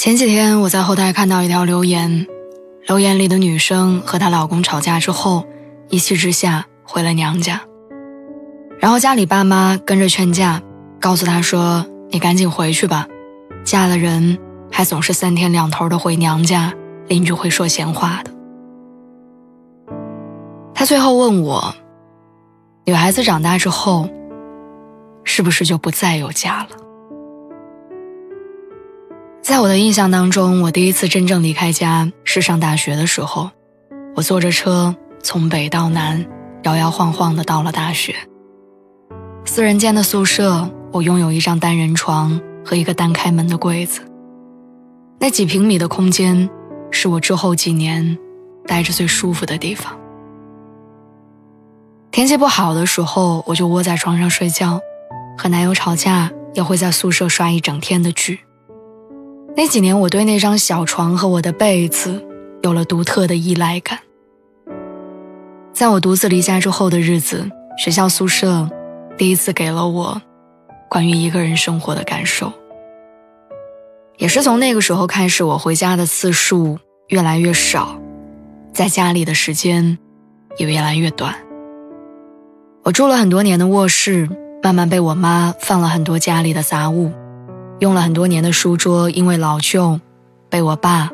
前几天我在后台看到一条留言，留言里的女生和她老公吵架之后，一气之下回了娘家，然后家里爸妈跟着劝架，告诉她说：“你赶紧回去吧，嫁了人还总是三天两头的回娘家，邻居会说闲话的。”她最后问我：“女孩子长大之后，是不是就不再有家了？”在我的印象当中，我第一次真正离开家是上大学的时候。我坐着车从北到南，摇摇晃晃的到了大学。四人间的宿舍，我拥有一张单人床和一个单开门的柜子。那几平米的空间，是我之后几年待着最舒服的地方。天气不好的时候，我就窝在床上睡觉；和男友吵架，也会在宿舍刷一整天的剧。那几年，我对那张小床和我的被子有了独特的依赖感。在我独自离家之后的日子，学校宿舍第一次给了我关于一个人生活的感受。也是从那个时候开始，我回家的次数越来越少，在家里的时间也越来越短。我住了很多年的卧室，慢慢被我妈放了很多家里的杂物。用了很多年的书桌，因为老旧，被我爸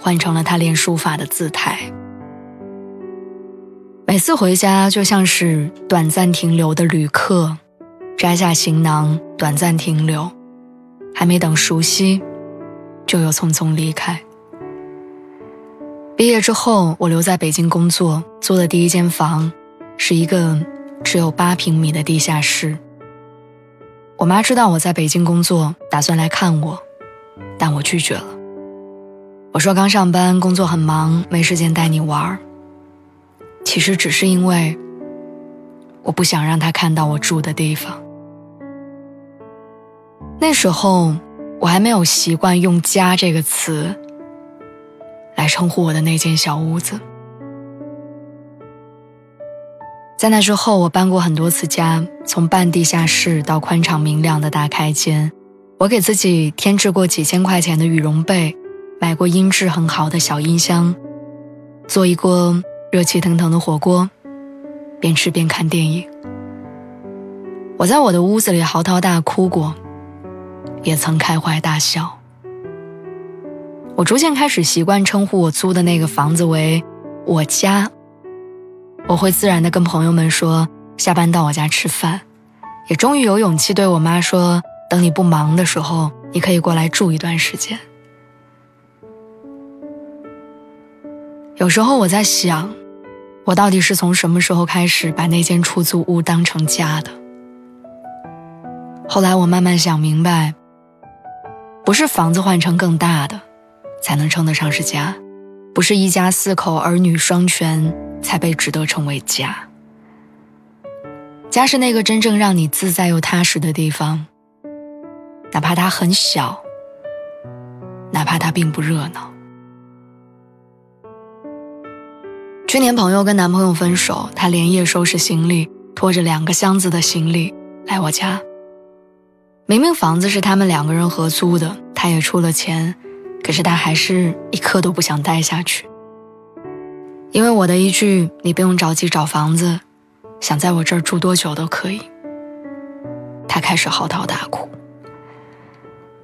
换成了他练书法的字台。每次回家就像是短暂停留的旅客，摘下行囊，短暂停留，还没等熟悉，就又匆匆离开。毕业之后，我留在北京工作，租的第一间房是一个只有八平米的地下室。我妈知道我在北京工作，打算来看我，但我拒绝了。我说刚上班，工作很忙，没时间带你玩儿其实只是因为我不想让她看到我住的地方。那时候我还没有习惯用“家”这个词来称呼我的那间小屋子。在那之后，我搬过很多次家，从半地下室到宽敞明亮的大开间。我给自己添置过几千块钱的羽绒被，买过音质很好的小音箱，做一锅热气腾腾的火锅，边吃边看电影。我在我的屋子里嚎啕大哭过，也曾开怀大笑。我逐渐开始习惯称呼我租的那个房子为我家。我会自然的跟朋友们说下班到我家吃饭，也终于有勇气对我妈说，等你不忙的时候，你可以过来住一段时间。有时候我在想，我到底是从什么时候开始把那间出租屋当成家的？后来我慢慢想明白，不是房子换成更大的，才能称得上是家，不是一家四口儿女双全。才被值得称为家。家是那个真正让你自在又踏实的地方，哪怕它很小，哪怕它并不热闹。去年朋友跟男朋友分手，她连夜收拾行李，拖着两个箱子的行李来我家。明明房子是他们两个人合租的，他也出了钱，可是他还是一刻都不想待下去。因为我的一句“你不用着急找房子，想在我这儿住多久都可以”，她开始嚎啕大哭。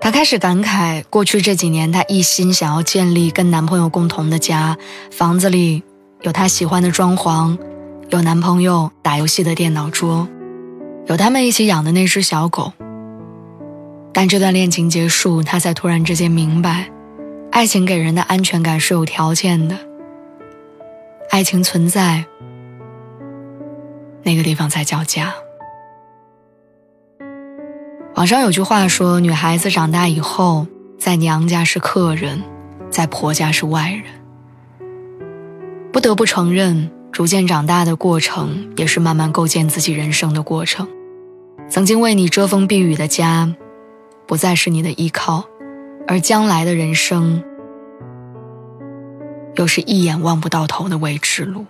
她开始感慨，过去这几年她一心想要建立跟男朋友共同的家，房子里有她喜欢的装潢，有男朋友打游戏的电脑桌，有他们一起养的那只小狗。但这段恋情结束，她才突然之间明白，爱情给人的安全感是有条件的。爱情存在，那个地方才叫家。网上有句话说，女孩子长大以后，在娘家是客人，在婆家是外人。不得不承认，逐渐长大的过程，也是慢慢构建自己人生的过程。曾经为你遮风避雨的家，不再是你的依靠，而将来的人生，又是一眼望不到头的未知路。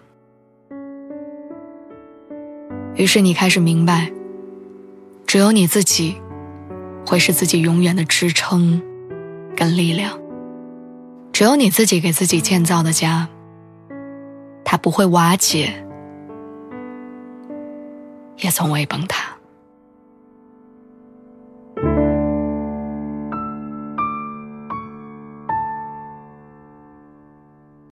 于是你开始明白，只有你自己。会是自己永远的支撑，跟力量。只有你自己给自己建造的家，它不会瓦解，也从未崩塌。